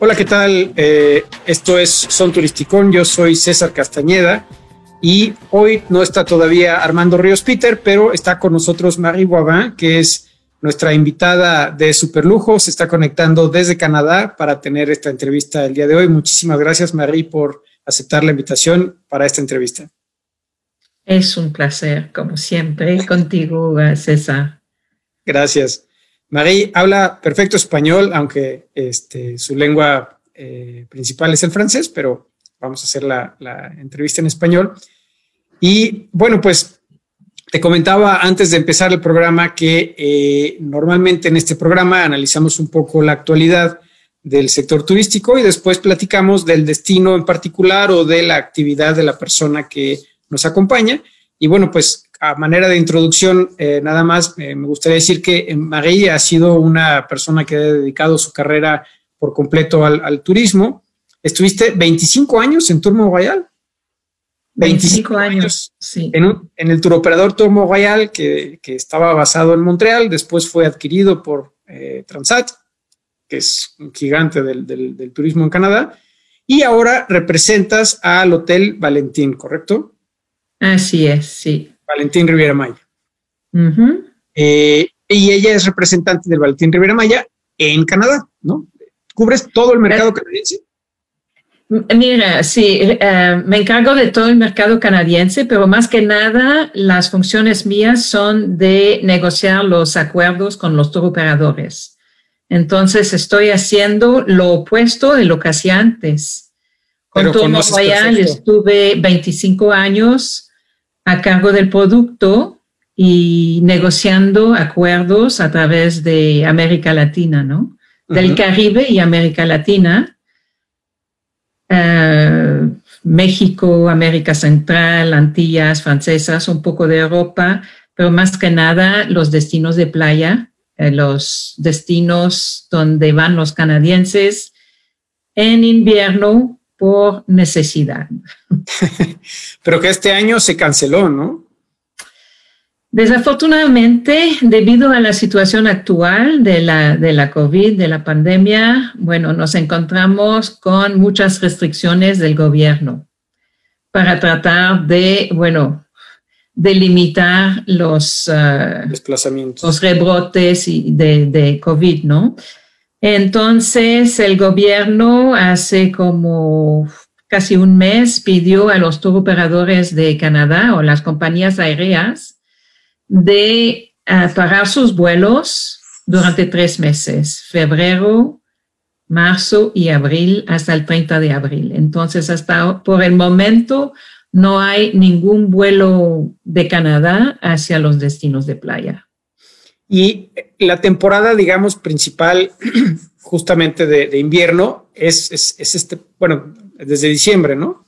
Hola, ¿qué tal? Eh, esto es Son Turisticón, yo soy César Castañeda y hoy no está todavía Armando Ríos Peter, pero está con nosotros Marie Boivin, que es nuestra invitada de Superlujo, se está conectando desde Canadá para tener esta entrevista el día de hoy. Muchísimas gracias, Marie, por aceptar la invitación para esta entrevista. Es un placer, como siempre, contigo, César. Gracias. Marie habla perfecto español, aunque este, su lengua eh, principal es el francés, pero vamos a hacer la, entrevista en español. Y bueno, pues te comentaba antes de empezar el programa que eh, normalmente en este programa analizamos un poco la actualidad del sector turístico y después platicamos del destino en particular o de la actividad de la persona que nos acompaña. Y bueno, pues a manera de introducción, eh, nada más eh, me gustaría decir que María ha sido una persona que ha dedicado su carrera por completo al, turismo. Estuviste 25 años en Tour Royal. 25, años, sí. En, el turoperador Tour Royal, que, que, estaba basado en Montreal, después fue adquirido por eh, Transat, que es un gigante del, del turismo en Canadá, y ahora representas al Hotel Valentín, ¿correcto? Así es, sí. Valentín Riviera Maya. Eh, y ella es representante del Valentín Riviera Maya en Canadá, ¿no? ¿Cubres todo el mercado canadiense? Mira, sí, eh, me encargo de todo el mercado canadiense, pero más que nada las funciones mías son de negociar los acuerdos con los operadores. Entonces estoy haciendo lo opuesto de lo que hacía antes. Con Tour Royal estuve 25 años a cargo del producto y negociando acuerdos a través de América Latina, ¿no? Del Caribe y América Latina, eh, México, América Central, Antillas francesas, un poco de Europa, pero más que nada los destinos de playa, eh, los destinos donde van los canadienses en invierno por necesidad. Pero que este año se canceló, ¿no? Desafortunadamente, debido a la situación actual de la, de la COVID, de la pandemia, bueno, nos encontramos con muchas restricciones del gobierno para tratar de, bueno, de limitar los uh, desplazamientos, los rebrotes de, de COVID, ¿no? Entonces, el gobierno hace como casi un mes pidió a los tour operadores de Canadá o las compañías aéreas de uh, pagar sus vuelos durante tres meses, febrero, marzo y abril, hasta el 30 de abril. Entonces, hasta por el momento, no hay ningún vuelo de Canadá hacia los destinos de playa. Y la temporada, digamos, principal justamente de, invierno es, es, este, bueno, desde diciembre, ¿no?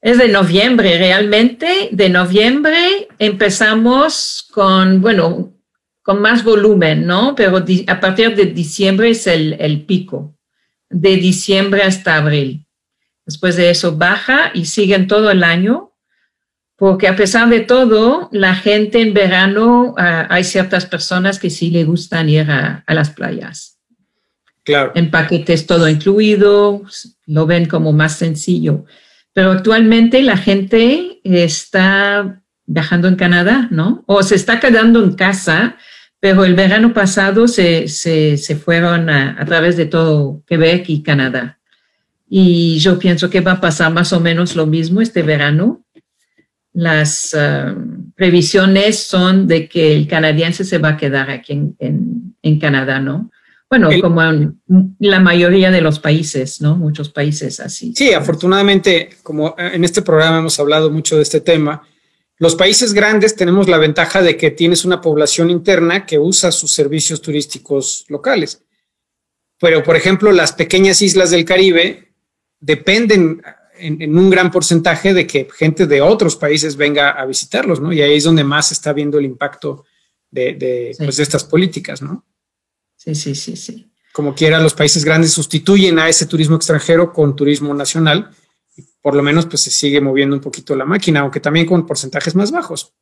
Es de noviembre, realmente. De noviembre empezamos con, bueno, con más volumen, ¿no? Pero a partir de diciembre es el, el pico, de diciembre hasta abril. Después de eso baja y siguen todo el año porque a pesar de todo, la gente en verano, ah, hay ciertas personas que sí le gustan ir a, las playas. Claro. En paquetes todo incluido, lo ven como más sencillo. Pero actualmente la gente está viajando en Canadá, ¿no? O se está quedando en casa, pero el verano pasado se, se, se fueron a, a, través de todo Quebec y Canadá. Y yo pienso que va a pasar más o menos lo mismo este verano las eh, previsiones son de que el canadiense se va a quedar aquí en, en, Canadá, ¿no? Bueno, como en la mayoría de los países, ¿no? Muchos países así. Sí, afortunadamente, como en este programa hemos hablado mucho de este tema, los países grandes tenemos la ventaja de que tienes una población interna que usa sus servicios turísticos locales. Pero, por ejemplo, las pequeñas islas del Caribe dependen en, un gran porcentaje de que gente de otros países venga a visitarlos, ¿no? Y ahí es donde más se está viendo el impacto de, pues, de, estas políticas, ¿no? Sí, sí, sí, sí. Como quiera, los países grandes sustituyen a ese turismo extranjero con turismo nacional y por lo menos pues se sigue moviendo un poquito la máquina, aunque también con porcentajes más bajos.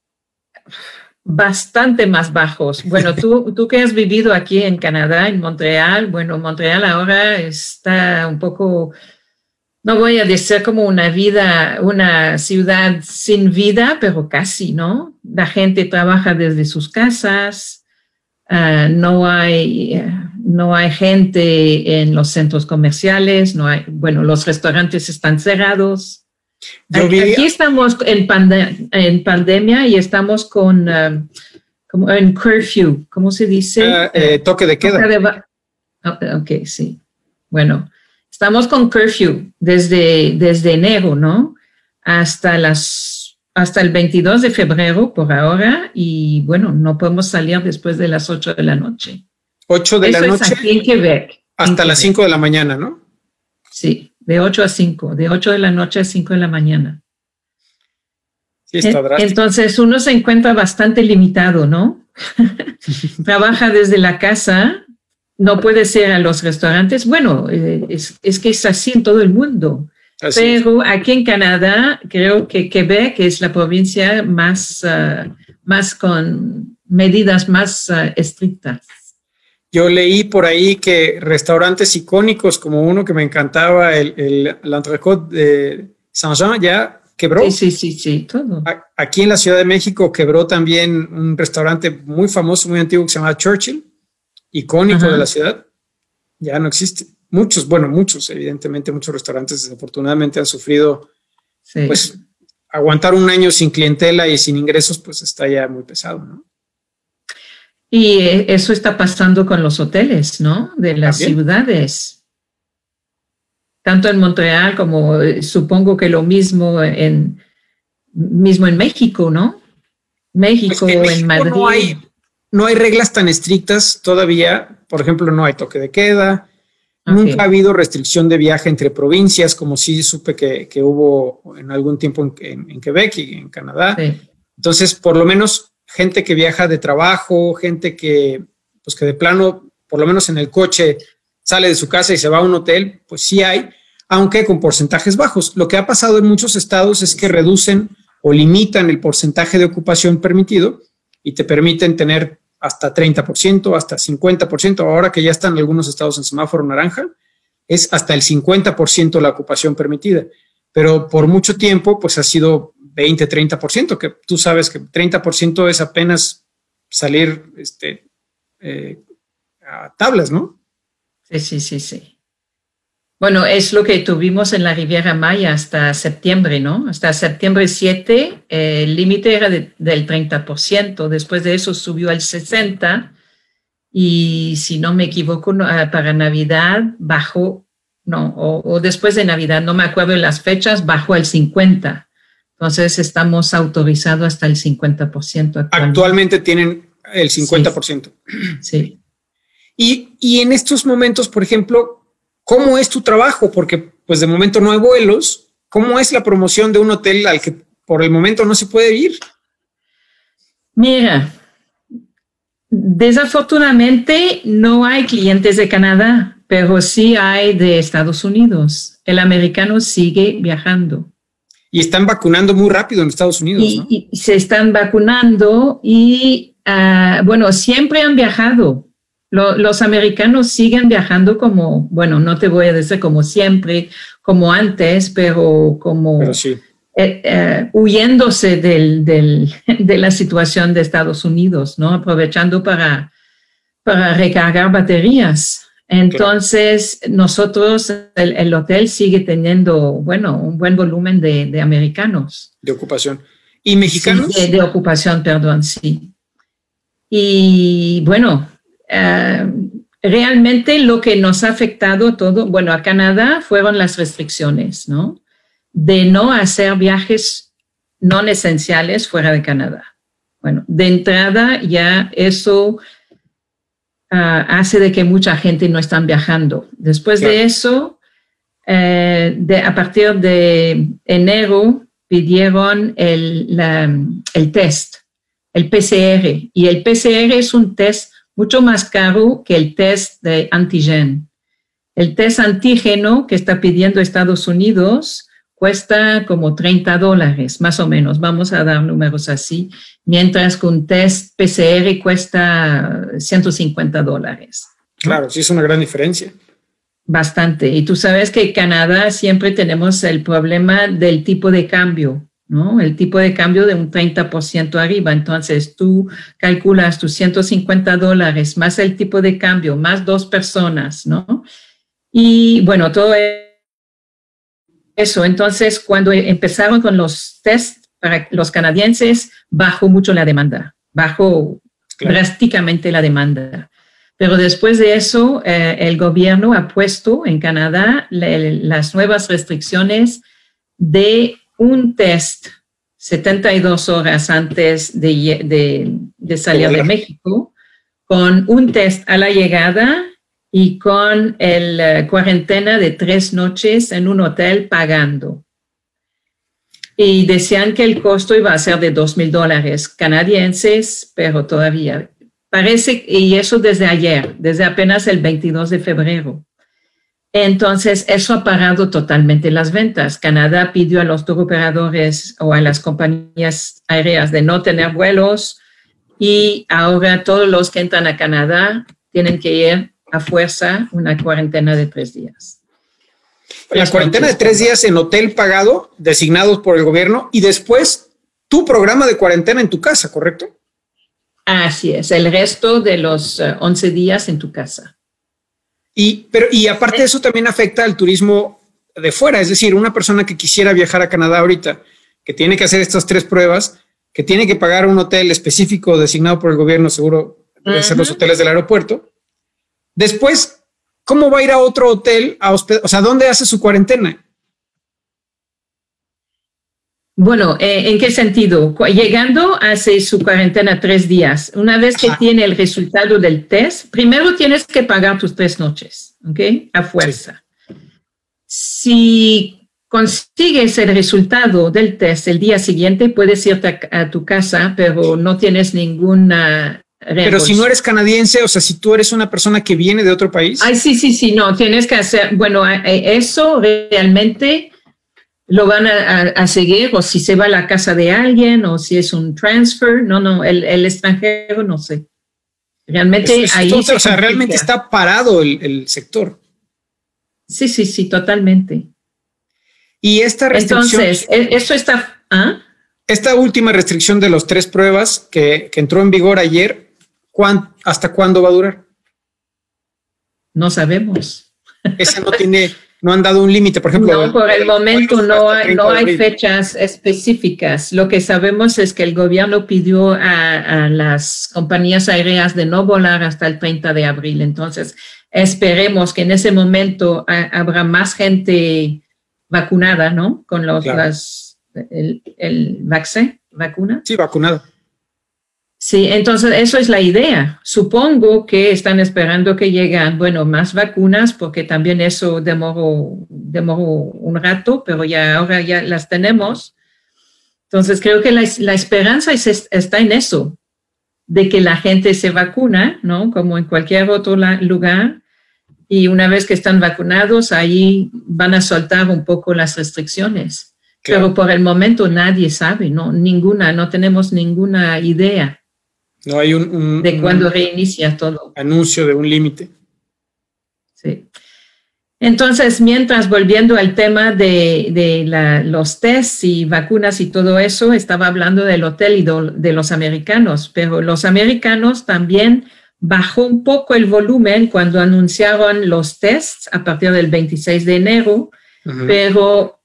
bastante más bajos. Bueno, tú, tú que has vivido aquí en Canadá, en Montreal, bueno, Montreal ahora está un poco, no voy a decir como una vida, una ciudad sin vida, pero casi, ¿no? La gente trabaja desde sus casas, ah, no hay... no hay gente en los centros comerciales, no hay, bueno, los restaurantes están cerrados. Aquí estamos en, en, pandemia y estamos con um, como en curfew, ¿cómo se dice? Ah, eh, toque de queda. Ok, sí. Bueno, estamos con curfew desde, desde enero, ¿no? Hasta las hasta el 22 de febrero por ahora y bueno, no podemos salir después de las 8 de la noche. 8 de la noche. aquí en Quebec. Hasta las 5 de la mañana, ¿no? Sí de 8 a 5, de 8 de la noche a 5 de la mañana. Sí, está Entonces uno se encuentra bastante limitado, ¿no? Trabaja desde la casa, no puede ser a los restaurantes. Bueno, eh, es, que es así en todo el mundo. Pero aquí en Canadá, creo que Quebec es la provincia más, ah, más con medidas más ah, estrictas. Yo leí por ahí que restaurantes icónicos, como uno que me encantaba, el, el, de Saint-Jean, ya quebró. Sí, sí, sí, todo. Aquí en la Ciudad de México quebró también un restaurante muy famoso, muy antiguo que se llama Churchill, icónico de la ciudad. Ya no existe. Muchos, bueno, muchos, evidentemente, muchos restaurantes desafortunadamente han sufrido, pues, aguantar un año sin clientela y sin ingresos, pues está ya muy pesado, ¿no? Y eh, eso está pasando con los hoteles, ¿no? De las ciudades. Tanto en Montreal como eh, supongo que lo mismo en, mismo en México, ¿no? México, pues en, Madrid. No hay, no hay, reglas tan estrictas todavía. Por ejemplo, no hay toque de queda. Nunca ha habido restricción de viaje entre provincias, como sí supe que, que hubo en algún tiempo en, en, Quebec y en Canadá. Entonces, por lo menos gente que viaja de trabajo, gente que, pues que de plano, por lo menos en el coche, sale de su casa y se va a un hotel, pues sí hay, aunque con porcentajes bajos. Lo que ha pasado en muchos estados es que reducen o limitan el porcentaje de ocupación permitido y te permiten tener hasta 30%, hasta 50%. Ahora que ya están algunos estados en semáforo naranja, es hasta el 50% la ocupación permitida. Pero por mucho tiempo, pues ha sido 20, 30%, que tú sabes que 30% es apenas salir este, eh, a tablas, ¿no? Sí, sí, sí, sí. Bueno, es lo que tuvimos en la Riviera Maya hasta septiembre, ¿no? Hasta septiembre 7, eh, el límite era del 30%, después de eso subió al 60% y si no me equivoco, ah, para Navidad bajó, no, o, o, después de Navidad, no me acuerdo de las fechas, bajó al 50%. Entonces estamos autorizados hasta el 50%. Actualmente, actualmente tienen el 50%. Sí. Y, y, en estos momentos, por ejemplo, ¿cómo es tu trabajo? Porque pues de momento no hay vuelos. ¿Cómo es la promoción de un hotel al que por el momento no se puede ir? Mira, desafortunadamente no hay clientes de Canadá, pero sí hay de Estados Unidos. El americano sigue viajando y están vacunando muy rápido en Estados Unidos. Y, se están vacunando y, ah, bueno, siempre han viajado. Los americanos siguen viajando como, bueno, no te voy a decir como siempre, como antes, pero como eh, eh, huyéndose del, de la situación de Estados Unidos, ¿no? Aprovechando para, para recargar baterías. Entonces, nosotros, el, hotel sigue teniendo, bueno, un buen volumen de, americanos. De ocupación. ¿Y mexicanos? de, ocupación, perdón, sí. Y bueno, eh, realmente lo que nos ha afectado todo, bueno, a Canadá fueron las restricciones, ¿no? De no hacer viajes no esenciales fuera de Canadá. Bueno, de entrada ya eso Ah, hace de que mucha gente no están viajando. Después de eso, eh, de, a partir de enero pidieron el, el test, el PCR, y el PCR es un test mucho más caro que el test de antígeno. El test antígeno que está pidiendo Estados Unidos cuesta como 30 dólares, más o menos, vamos a dar números así, mientras que un test PCR cuesta 150 dólares. Claro, sí es una gran diferencia. Bastante. Y tú sabes que en Canadá siempre tenemos el problema del tipo de cambio, ¿no? El tipo de cambio de un 30% arriba. Entonces tú calculas tus 150 dólares más el tipo de cambio, más dos personas, ¿no? Y bueno, todo eso. Entonces, cuando empezaron con los tests para los canadienses, bajó mucho la demanda, bajó drásticamente la demanda. Pero después de eso, eh, el gobierno ha puesto en Canadá las nuevas restricciones de un test 72 horas antes de, de, salir de México, con un test a la llegada y con el eh, cuarentena de tres noches en un hotel pagando. Y decían que el costo iba a ser de dos mil dólares canadienses, pero todavía Parece, y eso desde ayer, desde apenas el 22 de febrero. Entonces, eso ha parado totalmente las ventas. Canadá pidió a los operadores o a las compañías aéreas de no tener vuelos y ahora todos los que entran a Canadá tienen que ir a fuerza una cuarentena de tres días. La cuarentena de tres días en hotel pagado, designados por el gobierno, y después tu programa de cuarentena en tu casa, ¿correcto? Así es, el resto de los 11 eh, días en tu casa. Y, pero, y aparte de eso también afecta al turismo de fuera, es decir, una persona que quisiera viajar a Canadá ahorita, que tiene que hacer estas tres pruebas, que tiene que pagar un hotel específico designado por el gobierno, seguro deben ser los hoteles del aeropuerto. Después, ¿cómo va a ir a otro hotel a hospedar? O sea, ¿dónde hace su cuarentena? Bueno, eh, ¿en qué sentido? Llegando hace su cuarentena tres días. Una vez que tiene el resultado del test, primero tienes que pagar tus tres noches, ¿ok? A fuerza. Si consigues el resultado del test el día siguiente, puedes irte a, tu casa, pero no tienes ninguna pero si no eres canadiense, o sea, si tú eres una persona que viene de otro país. Ay, sí, sí, sí, no, tienes que hacer, bueno, eh, eso realmente lo van a, seguir o si se va a la casa de alguien o si es un transfer. No, no, el, extranjero no sé. Realmente ahí. o sea, realmente está parado el, sector. Sí, sí, sí, totalmente. Y esta restricción. Entonces, e, eso está. ¿ah? Esta última restricción de los tres pruebas que, que entró en vigor ayer, ¿hasta cuándo va a durar? No sabemos. Esa no tiene no han dado un límite, por ejemplo. No, por el momento no hay, no hay fechas específicas. Lo que sabemos es que el gobierno pidió a, las compañías aéreas de no volar hasta el 30 de abril. Entonces, esperemos que en ese momento habrá más gente vacunada, ¿no? Con los, las, el, el vaccine, vacuna. Sí, vacunada. Sí, entonces eso es la idea. Supongo que están esperando que lleguen, bueno, más vacunas, porque también eso demoró, demoró un rato, pero ya ahora ya las tenemos. Entonces creo que la, esperanza está en eso, de que la gente se vacuna, ¿no? Como en cualquier otro lugar. Y una vez que están vacunados, ahí van a soltar un poco las restricciones. Pero por el momento nadie sabe, ¿no? Ninguna, no tenemos ninguna idea. No hay un, de cuando reinicia todo. Anuncio de un límite. Sí. Entonces, mientras volviendo al tema de, los tests y vacunas y todo eso, estaba hablando del hotel y de, los americanos, pero los americanos también bajó un poco el volumen cuando anunciaron los tests a partir del 26 de enero, pero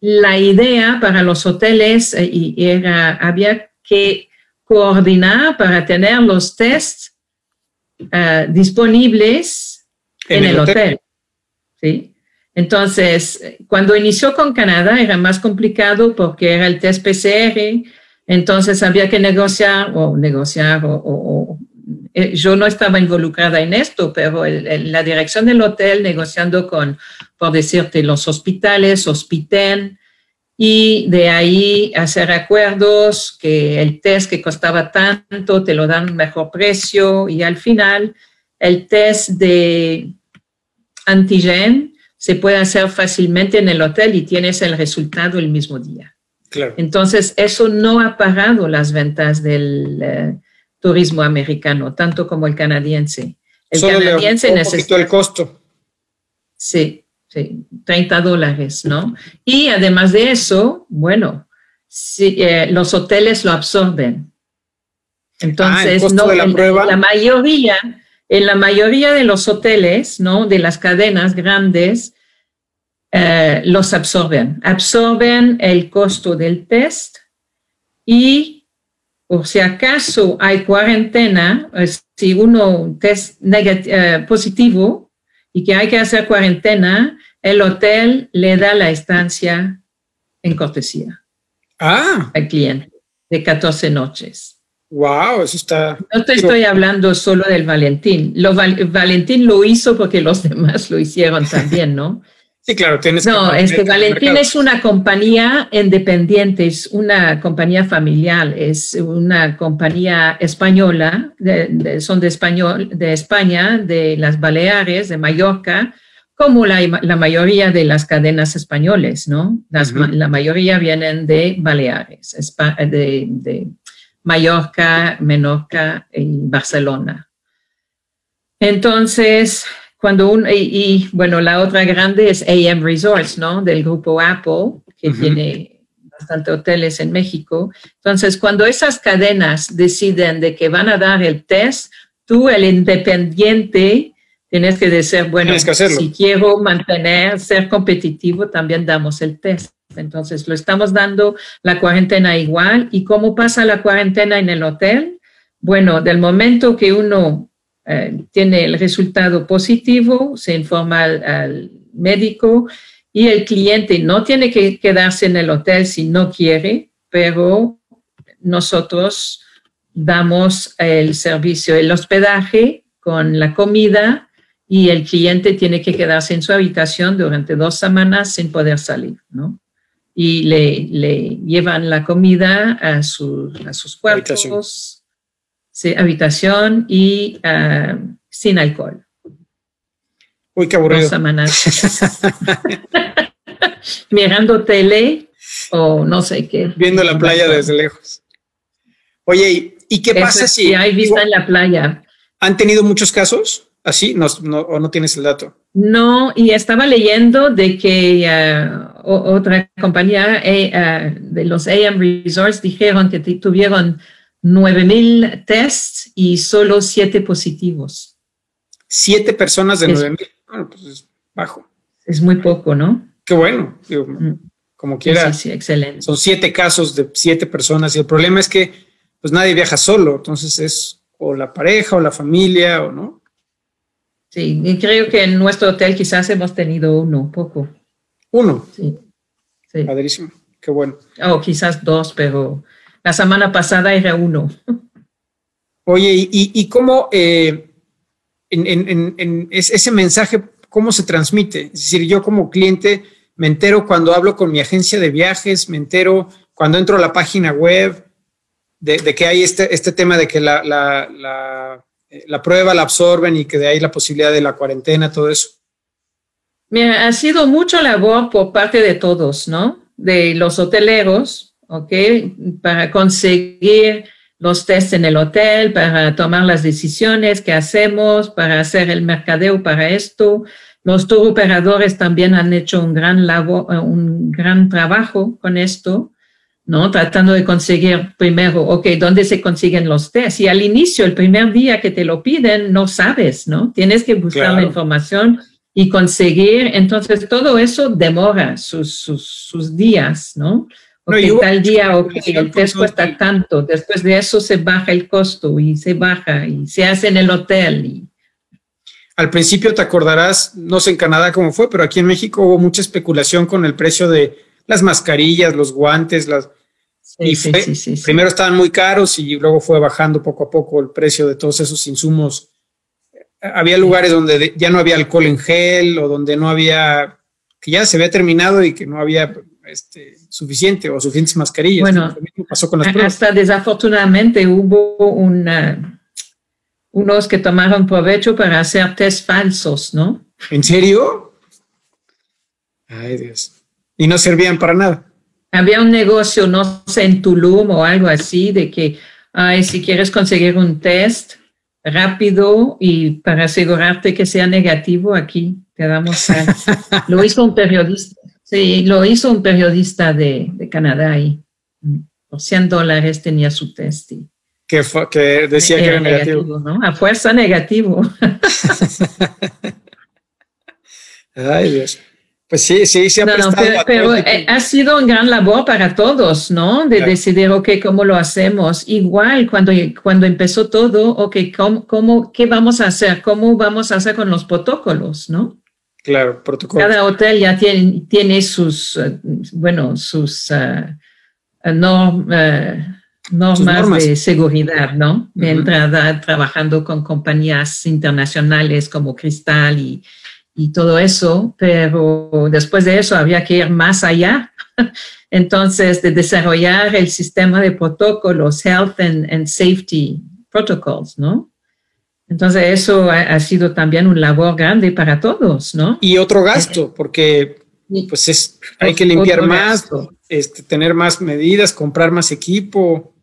la idea para los hoteles eh, era, había que coordinar para tener los tests eh, disponibles en, el, hotel. ¿sí? Entonces, cuando inició con Canadá era más complicado porque era el test PCR, entonces había que negociar o negociar o, eh, yo no estaba involucrada en esto, pero la dirección del hotel negociando con, por decirte, los hospitales, Hospiten, y de ahí hacer acuerdos que el test que costaba tanto te lo dan mejor precio y al final el test de antigen se puede hacer fácilmente en el hotel y tienes el resultado el mismo día. Claro. Entonces, eso no ha pagado las ventas del eh, turismo americano, tanto como el canadiense. El Solo le canadiense un poquito el costo. Sí, sí, 30 dólares, ¿no? Y además de eso, bueno, sí, eh, los hoteles lo absorben. Entonces, costo no, la en- prueba. en la mayoría, en la mayoría de los hoteles, ¿no? De las cadenas grandes, eh, los absorben. Absorben el costo del test y, por si acaso hay cuarentena, eh, si uno un test eh, positivo y que hay que hacer cuarentena, el hotel le da la estancia en cortesía Ah, al cliente de 14 noches. wow, eso está. No te estoy hablando solo del Valentín. Lo Val- Valentín lo hizo porque los demás lo hicieron también, ¿no? Sí, claro, tienes No, mantener es que el Valentín es una compañía independiente, es una compañía familiar, es una compañía española, de- de- son de, español, de España, de las Baleares, de Mallorca, como la, la mayoría de las cadenas españoles, ¿no? Las. La mayoría vienen de Baleares, de, de Mallorca, Menorca y Barcelona. Entonces, cuando un, y, y, bueno, la otra grande es AM Resorts, ¿no? Del grupo Apple, que tiene bastante hoteles en México. Entonces, cuando esas cadenas deciden de que van a dar el test, tú, el independiente, tienes que decir, bueno, que si quiero mantener, ser competitivo, también damos el test. Entonces, lo estamos dando la cuarentena igual. ¿Y cómo pasa la cuarentena en el hotel? Bueno, del momento que uno eh, tiene el resultado positivo, se informa al, al médico y el cliente no tiene que quedarse en el hotel si no quiere, pero nosotros damos el servicio, el hospedaje con la comida y el cliente tiene que quedarse en su habitación durante dos semanas sin poder salir, ¿no? Y le, le llevan la comida a, su- a sus cuartos, Habitación. sí, habitación y ah, sin alcohol. Uy, qué Dos aburrido. semanas mirando tele o no sé qué. Viendo la playa desde lejos. Oye, ¿y, y qué Eso pasa si hay vista en la playa? han tenido muchos casos así? No, no- ¿O no tienes el dato? No, y estaba leyendo de que o- otra compañía eh, ah, de los AM Resorts dijeron que tuvieron 9000 tests y solo 7 positivos. Siete personas de Es- nueve mil. Bueno, pues es bajo. Es muy poco, ¿no? Qué bueno. Digo, Mm. como quiera, sí, sí, excelente. son siete casos de siete personas y el problema es que pues nadie viaja solo. Entonces es o la pareja o la familia o no. Sí, y creo que en nuestro hotel quizás hemos tenido uno, poco. Uno. Sí. sí. Padrísimo. Qué bueno. O quizás dos, pero la semana pasada era uno. Oye, ¿y, cómo eh, en, en- en- en es- ese mensaje, cómo se transmite? Es decir, yo como cliente me entero cuando hablo con mi agencia de viajes, me entero cuando entro a la página web de, de que hay este, este tema de que la, la- la, la prueba la absorben y que de ahí la posibilidad de la cuarentena, todo eso. Mira, ha sido mucha labor por parte de todos, ¿no? De los hoteleros, ¿ok? Para conseguir los test en el hotel, para tomar las decisiones que hacemos, para hacer el mercadeo para esto. Los tour operadores también han hecho un gran labor, eh, un gran trabajo con esto, ¿no? Tratando de conseguir primero, ok, ¿dónde se consiguen los tests? Y al inicio, el primer día que te lo piden, no sabes, ¿no? Tienes que buscar la información y conseguir. Entonces, todo eso demora sus, sus, sus días, ¿no? No, Ok, hubo tal día, ok, el test cuesta tanto. Después de eso se baja el costo y se baja y se hace en el hotel. Y, Al principio te acordarás, no sé en Canadá cómo fue, pero aquí en México hubo mucha especulación con el precio de las mascarillas, los guantes, las, sí, Y sí, fue- sí, sí, sí. primero estaban muy caros y luego fue bajando poco a poco el precio de todos esos insumos. Había lugares donde de- ya no había alcohol en gel o donde no había, que ya se había terminado y que no había este, suficiente o suficientes mascarillas. Bueno, Lo mismo pasó con las pruebas. Hasta desafortunadamente hubo una, unos que tomaron provecho para hacer test falsos, ¿no? ¿En serio? Ay, Dios. Y no servían para nada. Había un negocio, no sé, en Tulum o algo así, de que, ay, si quieres conseguir un test rápido y para asegurarte que sea negativo, aquí te damos. lo hizo un periodista. Sí, lo hizo un periodista de, de Canadá y mm, por 100 dólares tenía su test. Y, que, que decía que era negativo. ¿no? A fuerza negativo. Ay, Dios. Pues sí, sí, sí ha pero, eh, ha sido un gran labor para todos, ¿no? De decidir, ok, ¿cómo lo hacemos? Igual cuando, cuando empezó todo, ok, ¿cómo, cómo, ¿qué vamos a hacer? ¿Cómo vamos a hacer con los protocolos, no? Claro, protocolos. Cada hotel ya tiene, tiene sus, eh, bueno, sus uh, normas, de seguridad, ¿no? Mientras trabajando con compañías internacionales como Cristal y, y todo eso, pero después de eso había que ir más allá. Entonces, de desarrollar el sistema de protocolos, Health and, Safety Protocols, ¿no? Entonces, eso ha, sido también un labor grande para todos, ¿no? Y otro gasto, porque pues es, hay que limpiar más, este, tener más medidas, comprar más equipo.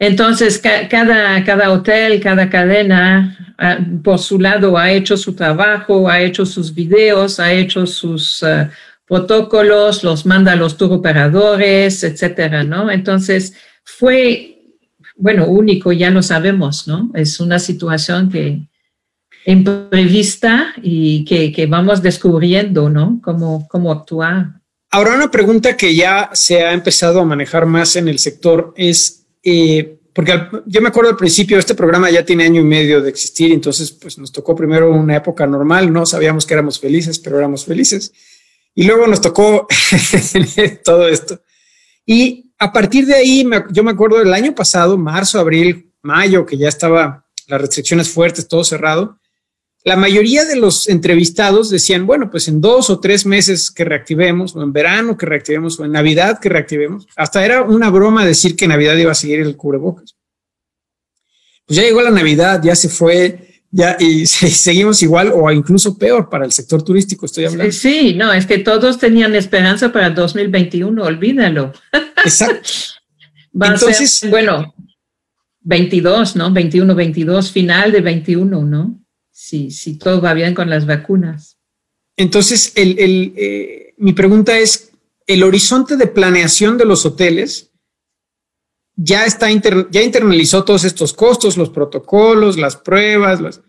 Entonces, cada, cada hotel, cada cadena, ah, por su lado, ha hecho su trabajo, ha hecho sus videos, ha hecho sus ah, protocolos, los manda a los tour operadores, etcétera, ¿no? Entonces, fue, bueno, único, ya lo sabemos, ¿no? Es una situación que imprevista y que, que vamos descubriendo, ¿no? Cómo, cómo actuar. Ahora, una pregunta que ya se ha empezado a manejar más en el sector es eh, porque yo me acuerdo al principio, este programa ya tiene año y medio de existir, entonces pues nos tocó primero una época normal, no sabíamos que éramos felices, pero éramos felices. Y luego nos tocó todo esto. Y a partir de ahí, yo me acuerdo del año pasado, marzo, abril, mayo, que ya estaba las restricciones fuertes, todo cerrado, la mayoría de los entrevistados decían, bueno, pues en dos o tres meses que reactivemos, o en verano que reactivemos, o en Navidad que reactivemos, hasta era una broma decir que Navidad iba a seguir el cubrebocas. Pues ya llegó la Navidad, ya se fue, ya y seguimos igual o incluso peor para el sector turístico, estoy hablando. Sí, no, es que todos tenían esperanza para 2021, olvídalo. Exacto. Entonces, bueno, 22, ¿no? 21, 22, final de 21, ¿no? Si, todo va bien con las vacunas. Entonces, eh, mi pregunta es, ¿el horizonte de planeación de los hoteles ya, está ya internalizó todos estos costos, los protocolos, las pruebas,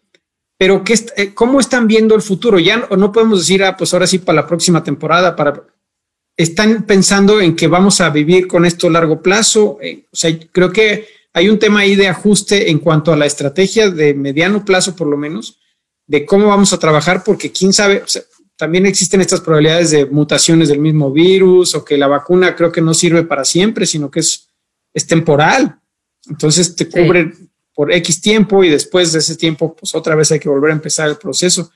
pero ¿qué, eh, ¿cómo están viendo el futuro? Ya no, no podemos decir, ah, pues ahora sí para la próxima temporada, para... ¿Están pensando en que vamos a vivir con esto a largo plazo? Eh, o sea, creo que hay un tema ahí de ajuste en cuanto a la estrategia de mediano plazo, por lo menos, de cómo vamos a trabajar, porque quién sabe, también existen estas probabilidades de mutaciones del mismo virus o que la vacuna creo que no sirve para siempre, sino que es, es temporal. Entonces te cubre por X tiempo y después de ese tiempo, pues otra vez hay que volver a empezar el proceso.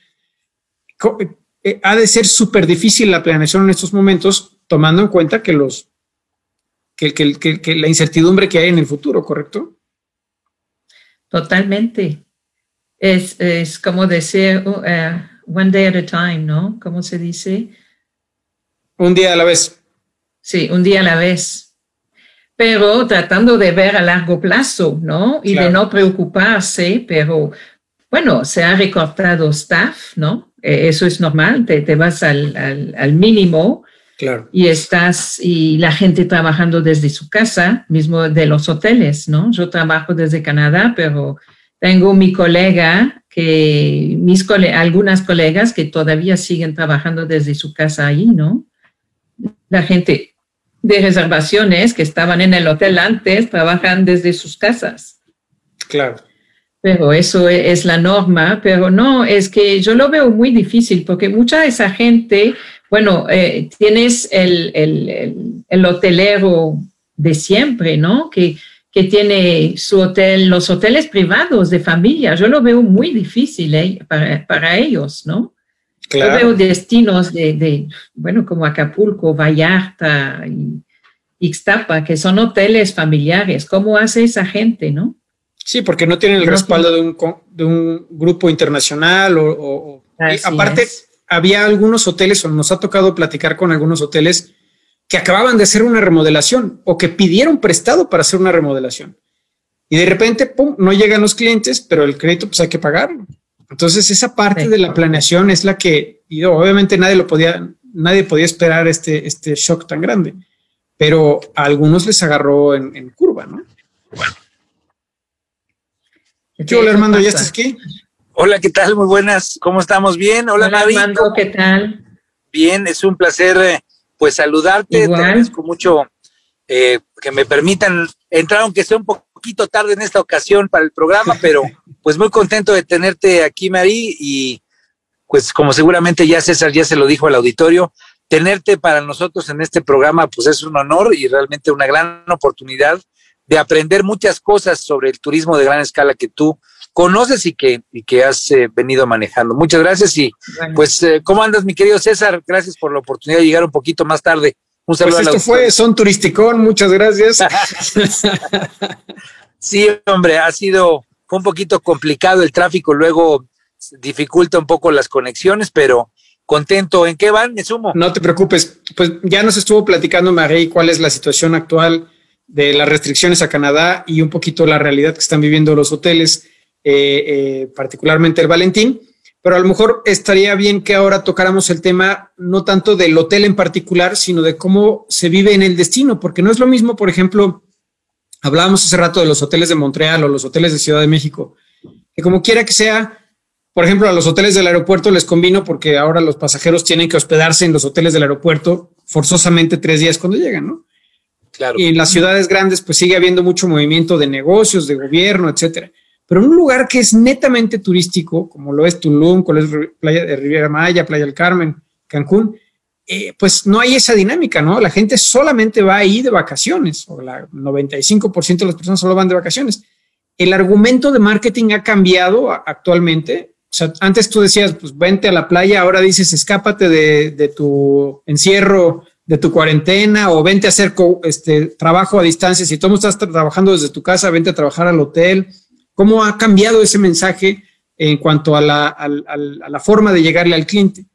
Eh, ha de ser súper difícil la planeación en estos momentos, tomando en cuenta que los que, que, que, la incertidumbre que hay en el futuro, ¿correcto? Totalmente es, es como decir uh, uh, one day at a time, ¿no? ¿Cómo se dice? Un día a la vez. Sí, un día a la vez. Pero tratando de ver a largo plazo, ¿no? Y de no preocuparse, pero bueno, se ha recortado staff, ¿no? E, eso es normal, te, te vas al, al, al, mínimo. Claro. Y estás, y la gente trabajando desde su casa, mismo de los hoteles, ¿no? Yo trabajo desde Canadá, pero tengo mi colega, que mis algunas colegas que todavía siguen trabajando desde su casa ahí, ¿no? La gente de reservaciones que estaban en el hotel antes trabajan desde sus casas. Claro. Pero eso e-, es la norma, pero no, es que yo lo veo muy difícil porque mucha de esa gente, bueno, eh, tienes el, el, el, hotelero de siempre, ¿no? Que que tiene su hotel, los hoteles privados de familia. Yo lo veo muy difícil eh, para, ellos, ¿no? Yo veo destinos de, bueno, como Acapulco, Vallarta y Ixtapa, que son hoteles familiares. ¿Cómo hace esa gente, no? Sí, porque no tienen el respaldo de un, de un, grupo internacional o, aparte, había algunos hoteles, o nos ha tocado platicar con algunos hoteles que acababan de hacer una remodelación o que pidieron prestado para hacer una remodelación. Y de repente, pum, no llegan los clientes, pero el crédito pues hay que pagarlo. Entonces, esa parte de la planeación es la que, y obviamente nadie lo podía, nadie podía esperar este, este shock tan grande, pero a algunos les agarró en, curva, ¿no? Bueno. hola Armando, ¿ya estás aquí? Hola, ¿qué tal? Muy buenas, ¿cómo estamos? Bien, hola, hola Armando, ¿qué tal? Bien, es un placer eh, pues saludarte, te agradezco mucho eh, que me permitan entrar, aunque sea un poquito tarde en esta ocasión para el programa, pero pues muy contento de tenerte aquí, Mari, y pues como seguramente ya César ya se lo dijo al auditorio, tenerte para nosotros en este programa pues es un honor y realmente una gran oportunidad de aprender muchas cosas sobre el turismo de gran escala que tú conoces y que, y que has eh, venido manejando. Muchas gracias y pues, eh, ¿cómo andas, mi querido César? Gracias por la oportunidad de llegar un poquito más tarde. Un saludo pues esto fue Son Turisticón, muchas gracias. sí, hombre, ha sido, fue un poquito complicado el tráfico, luego dificulta un poco las conexiones, pero contento. ¿En qué van? Me sumo. No te preocupes, pues ya nos estuvo platicando Marie cuál es la situación actual de las restricciones a Canadá y un poquito la realidad que están viviendo los hoteles, eh, particularmente el Valentín. Pero a lo mejor estaría bien que ahora tocáramos el tema no tanto del hotel en particular, sino de cómo se vive en el destino, porque no es lo mismo, por ejemplo, hablábamos hace rato de los hoteles de Montreal o los hoteles de Ciudad de México, que como quiera que sea, por ejemplo, a los hoteles del aeropuerto les convino porque ahora los pasajeros tienen que hospedarse en los hoteles del aeropuerto forzosamente tres días cuando llegan, ¿no? Claro. Y en las ciudades grandes, pues sigue habiendo mucho movimiento de negocios, de gobierno, etcétera. Pero en un lugar que es netamente turístico, como lo es Tulum, como es Playa de Riviera Maya, Playa del Carmen, Cancún, eh, pues no hay esa dinámica, ¿no? La gente solamente va ahí de vacaciones, o la 95% de las personas solo van de vacaciones. El argumento de marketing ha cambiado actualmente o sea, antes tú decías, pues vente a la playa, ahora dices, escápate de, tu encierro, de tu cuarentena, o vente a hacer este, trabajo a distancia. Si tú estás trabajando desde tu casa, vente a trabajar al hotel. ¿Cómo ha cambiado ese mensaje en cuanto a la, forma de llegarle al cliente?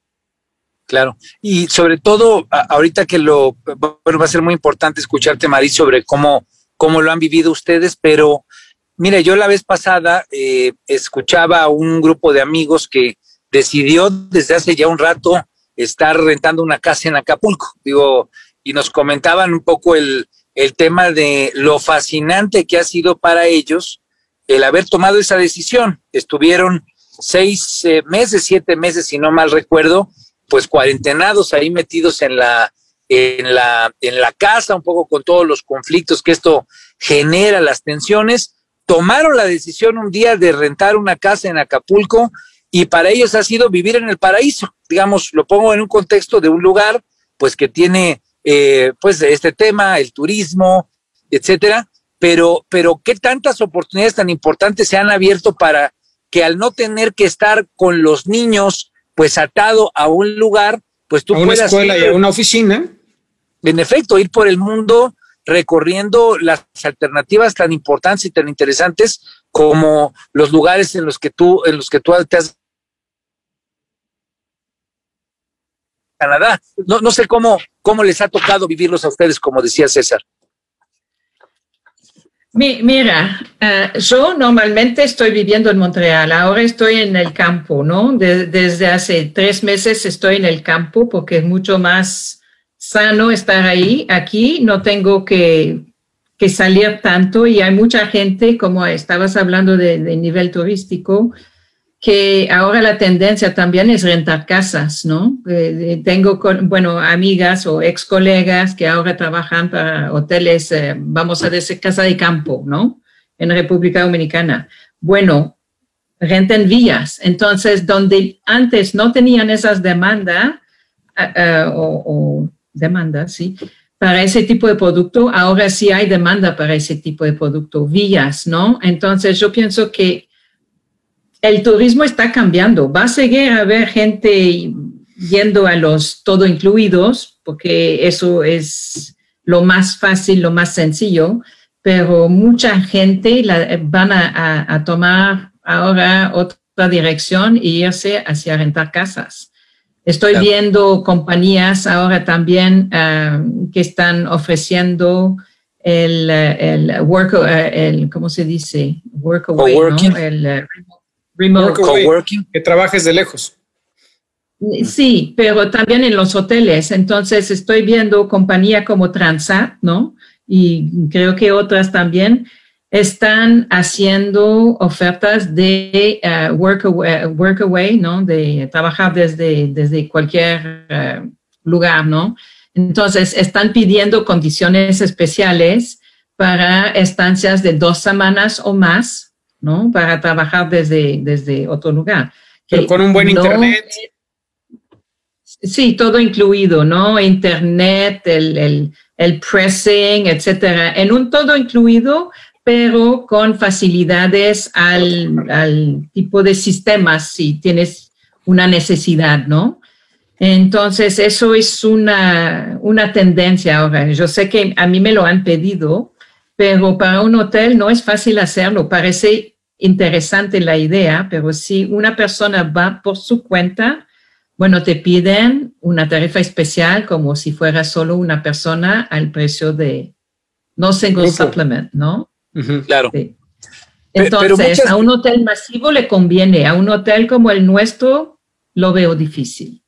Claro, y sobre todo, ahorita que lo, bueno, va a ser muy importante escucharte, Marí, sobre cómo, cómo lo han vivido ustedes, pero Mire, yo la vez pasada eh, escuchaba a un grupo de amigos que decidió desde hace ya un rato estar rentando una casa en Acapulco, digo, y nos comentaban un poco el, tema de lo fascinante que ha sido para ellos el haber tomado esa decisión. Estuvieron seis eh, meses, siete meses, si no mal recuerdo, pues cuarentenados ahí metidos en la, en la, en la casa, un poco con todos los conflictos que esto genera, las tensiones, tomaron la decisión un día de rentar una casa en Acapulco y para ellos ha sido vivir en el paraíso. Digamos, lo pongo en un contexto de un lugar, pues que tiene, eh, pues, este tema, el turismo, etcétera. Pero, pero qué tantas oportunidades tan importantes se han abierto para que al no tener que estar con los niños, pues atado a un lugar, pues tú a una escuela y a una oficina. En efecto, ir por el mundo recorriendo las alternativas tan importantes y tan interesantes como los lugares en los que tú, en los que tú te has Canadá. No, no sé cómo, cómo les ha tocado vivirlos a ustedes, como decía César. Mira, eh, yo normalmente estoy viviendo en Montreal, ahora estoy en el campo, ¿no? desde hace tres meses estoy en el campo porque es mucho más sano estar ahí. Aquí no tengo que, que salir tanto y hay mucha gente, como estabas hablando de, nivel turístico, que ahora la tendencia también es rentar casas, ¿no? Eh, tengo, bueno, amigas o ex colegas que ahora trabajan para hoteles, eh, vamos a decir, casa de campo, ¿no? En República Dominicana. Bueno, renten vías. Entonces, donde antes no tenían esas demandas eh, o demanda, sí. Para ese tipo de producto, ahora sí hay demanda para ese tipo de producto, vías, ¿no? Entonces yo pienso que el turismo está cambiando. Va a seguir a haber gente yendo a los todo incluidos, porque eso es lo más fácil, lo más sencillo, pero mucha gente la, van a, a tomar ahora otra dirección y irse hacia rentar casas Estoy viendo compañías ahora también ah, que están ofreciendo el, el work, eh, el, ¿cómo se dice? Work away, ¿no? El eh, remote. Coworking. Que trabajes de lejos. Sí, pero también en los hoteles. Entonces estoy viendo compañía como Transat, ¿no? Y creo que otras también están haciendo ofertas de uh, work, away, work, away, ¿no? De trabajar desde, desde cualquier uh, lugar, ¿no? Entonces, están pidiendo condiciones especiales para estancias de dos semanas o más, ¿no? Para trabajar desde, desde otro lugar. Pero con un buen internet. Sí, todo incluido, ¿no? Internet, el, el, el pressing, etcétera. En un todo incluido, pero con facilidades al, al tipo de sistemas si tienes una necesidad, ¿no? Entonces, eso es una, una tendencia ahora. Yo sé que a mí me lo han pedido, pero para un hotel no es fácil hacerlo. Parece interesante la idea, pero si una persona va por su cuenta, bueno, te piden una tarifa especial como si fuera solo una persona al precio de no single supplement, ¿no? claro. Entonces, a un hotel masivo le conviene, a un hotel como el nuestro lo veo difícil.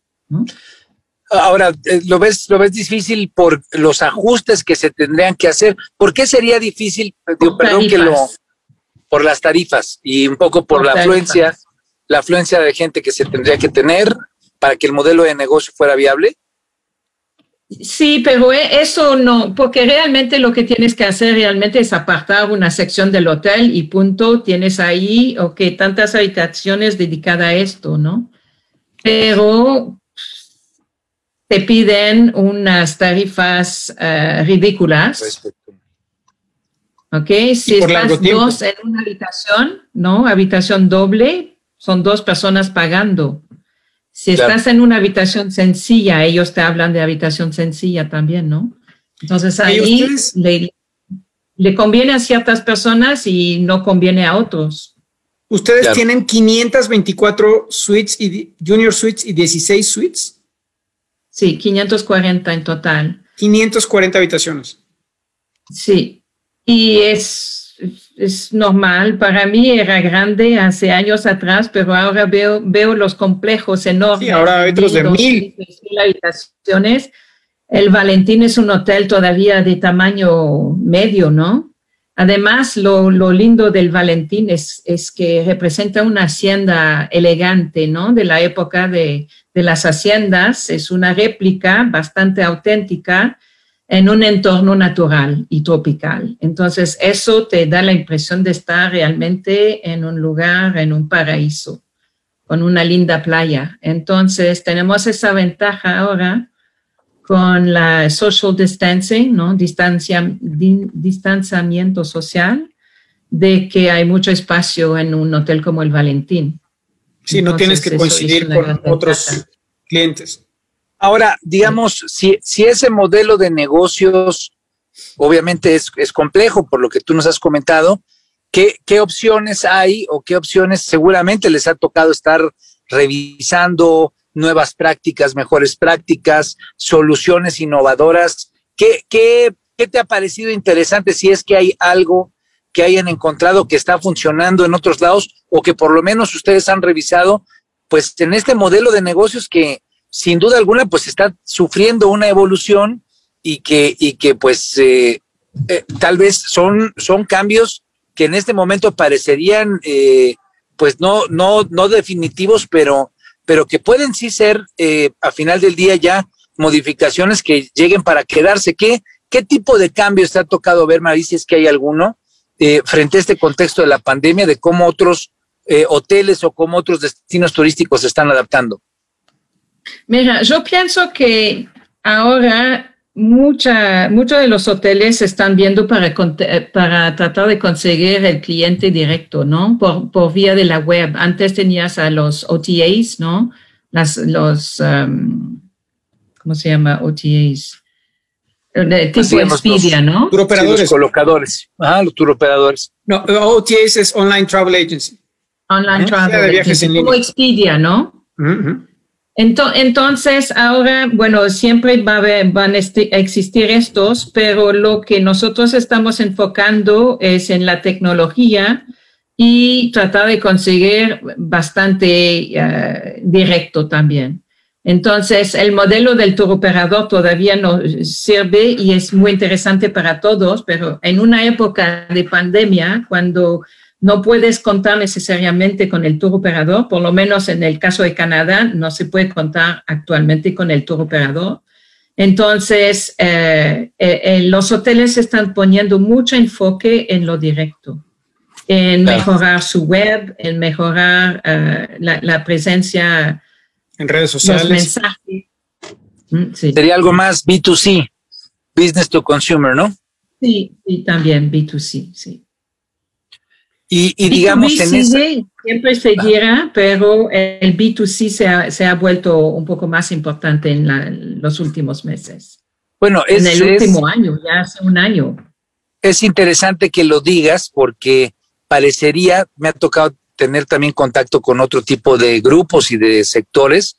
Ahora, eh, ¿lo ves, ¿lo ves difícil por los ajustes que se tendrían que hacer? ¿Por qué sería difícil? perdón que lo... Por las tarifas y un poco por, la afluencia, la afluencia de gente que se tendría que tener para que el modelo de negocio fuera viable. Sí, pero e, eso no, porque realmente lo que tienes que hacer realmente es apartar una sección del hotel y punto, tienes ahí, ok, tantas habitaciones dedicadas a esto, ¿no? Pero te piden unas tarifas uh, ridículas. Ok, si estás dos en una habitación, ¿no? Habitación doble, son dos personas pagando. Si estás en una habitación sencilla, ellos te hablan de habitación sencilla también, ¿no? Entonces ahí le, le, conviene a ciertas personas y no conviene a otros. Ustedes tienen 524 suites y junior suites y 16 suites. Sí, 540 en total. 540 habitaciones. Sí, y es, es normal. Para mí era grande hace años atrás, pero ahora veo, veo los complejos enormes. Sí, ahora hay otros de mil. habitaciones. El Valentín es un hotel todavía de tamaño medio, ¿no? Además, lo, lo lindo del Valentín es, es, que representa una hacienda elegante, ¿no? De la época de, de las haciendas. Es una réplica bastante auténtica en un entorno natural y tropical. Entonces, eso te da la impresión de estar realmente en un lugar, en un paraíso, con una linda playa. Entonces, tenemos esa ventaja ahora con la social distancing, ¿no? Distancia, distanciamiento social, de que hay mucho espacio en un hotel como el Valentín. Sí, no tienes que coincidir con otros clientes. Ahora, digamos, si, ese modelo de negocios obviamente es, es, complejo por lo que tú nos has comentado, ¿qué, ¿qué opciones hay o qué opciones seguramente les ha tocado estar revisando, nuevas prácticas, mejores prácticas, soluciones innovadoras. ¿Qué, qué, qué te ha parecido interesante si es que hay algo que hayan encontrado que está funcionando en otros lados o que por lo menos ustedes han revisado, pues en este modelo de negocios que sin duda alguna pues está sufriendo una evolución y que, y que pues eh, eh, tal vez son, son cambios que en este momento parecerían eh, pues no, no, no definitivos, pero pero que pueden sí ser eh, a final del día ya modificaciones que lleguen para quedarse. ¿Qué, qué tipo de cambios te ha tocado ver, Maricia, es que hay alguno eh, frente a este contexto de la pandemia, de cómo otros hoteles o cómo otros destinos turísticos se están adaptando? Mira, yo pienso que ahora Mucha, muchos de los hoteles están viendo para, para tratar de conseguir el cliente directo, ¿no? Por, por vía de la web. Antes tenías a los OTAs, ¿no? Las, los, um, ¿cómo se llama? OTAs. De tipo Expedia, ¿no? Turoperadores. los colocadores. Ah, los turoperadores. No, OTAs es Online Travel Agency. Online Travel Agency. Como Expedia, ¿no? Entonces, ahora, bueno, siempre van a existir estos, pero lo que nosotros estamos enfocando es en la tecnología y tratar de conseguir bastante eh, directo también. Entonces, el modelo del tour operador todavía no sirve y es muy interesante para todos, pero en una época de pandemia, cuando no puedes contar necesariamente con el tour operador, por lo menos en el caso de Canadá, no se puede contar actualmente con el tour operador. Entonces, eh, eh, eh, los hoteles están poniendo mucho enfoque en lo directo, en mejorar su web, en mejorar la, presencia en redes sociales. Los mensajes. Mm, Sería algo más B2C, business to consumer, ¿no? Sí, y también B2C, sí. Y, digamos en siempre seguirá, pero el B2C se ha, se ha, vuelto un poco más importante en, los últimos meses. Bueno, es, en el último año, ya hace un año. Es interesante que lo digas porque parecería, me ha tocado tener también contacto con otro tipo de grupos y de sectores.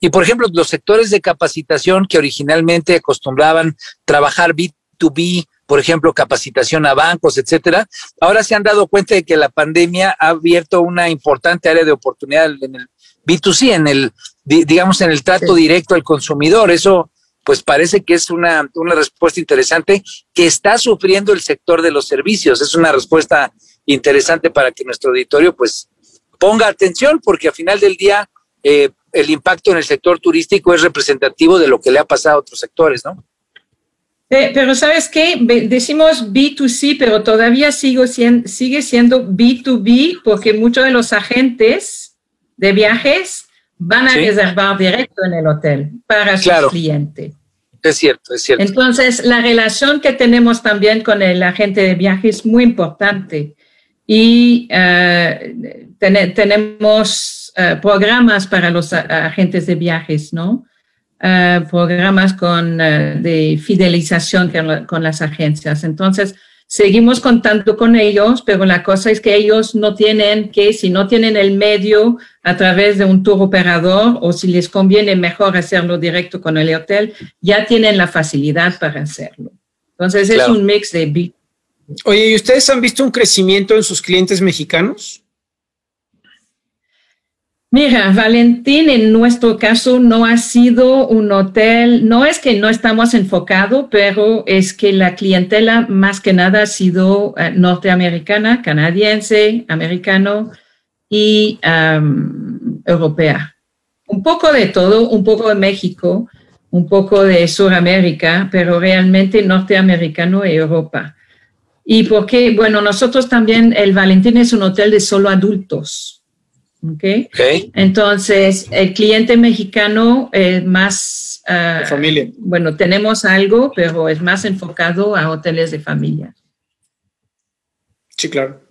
Y por ejemplo, los sectores de capacitación que originalmente acostumbraban trabajar B2B por ejemplo, capacitación a bancos, etcétera. Ahora se han dado cuenta de que la pandemia ha abierto una importante área de oportunidad en el B2C, en el, digamos, en el trato directo al consumidor. Eso, pues parece que es una, una respuesta interesante que está sufriendo el sector de los servicios. Es una respuesta interesante para que nuestro auditorio, pues, ponga atención, porque al final del día, eh, el impacto en el sector turístico es representativo de lo que le ha pasado a otros sectores, ¿no? Pero sabes qué, decimos B2C, pero todavía sigo sigue siendo B2B porque muchos de los agentes de viajes van a reservar directo en el hotel para sus clientes. Es cierto, es cierto. Entonces, la relación que tenemos también con el agente de viajes es muy importante. Y uh, tenemos uh, programas para los agentes de viajes, ¿no? Eh, programas con, eh, de fidelización con, las agencias. Entonces, seguimos contando con ellos, pero la cosa es que ellos no tienen que, si no tienen el medio a través de un tour operador o si les conviene mejor hacerlo directo con el hotel, ya tienen la facilidad para hacerlo. Entonces, es un mix de... Oye, ¿y ustedes han visto un crecimiento en sus clientes mexicanos? Mira, Valentín, en nuestro caso no ha sido un hotel, no es que no estamos enfocados, pero es que la clientela más que nada ha sido eh, norteamericana, canadiense, americano y europea. Un poco de todo, un poco de México, un poco de Sudamérica, pero realmente norteamericano y Europa. Y porque, bueno, nosotros también, el Valentín es un hotel de solo adultos. Okay. Entonces, el cliente mexicano es más... Ah, familia. Bueno, tenemos algo, pero es más enfocado a hoteles de familia. Sí, claro.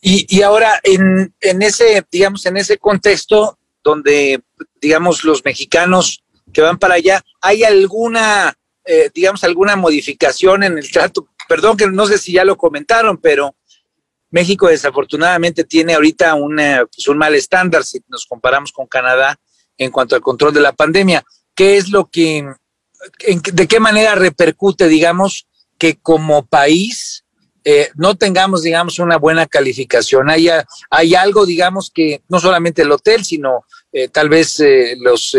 y, y, ahora, en, en, ese, digamos, en ese contexto donde, digamos, los mexicanos que van para allá, ¿hay alguna, eh, digamos, alguna modificación en el trato? Perdón que no sé si ya lo comentaron, pero México desafortunadamente tiene ahorita pues, un mal estándar si nos comparamos con Canadá en cuanto al control de la pandemia. ¿Qué es lo que, de qué manera repercute, digamos, que como país eh, no tengamos, digamos, una buena calificación? Hay, hay algo, digamos, que no solamente el hotel, sino eh, tal vez eh, los,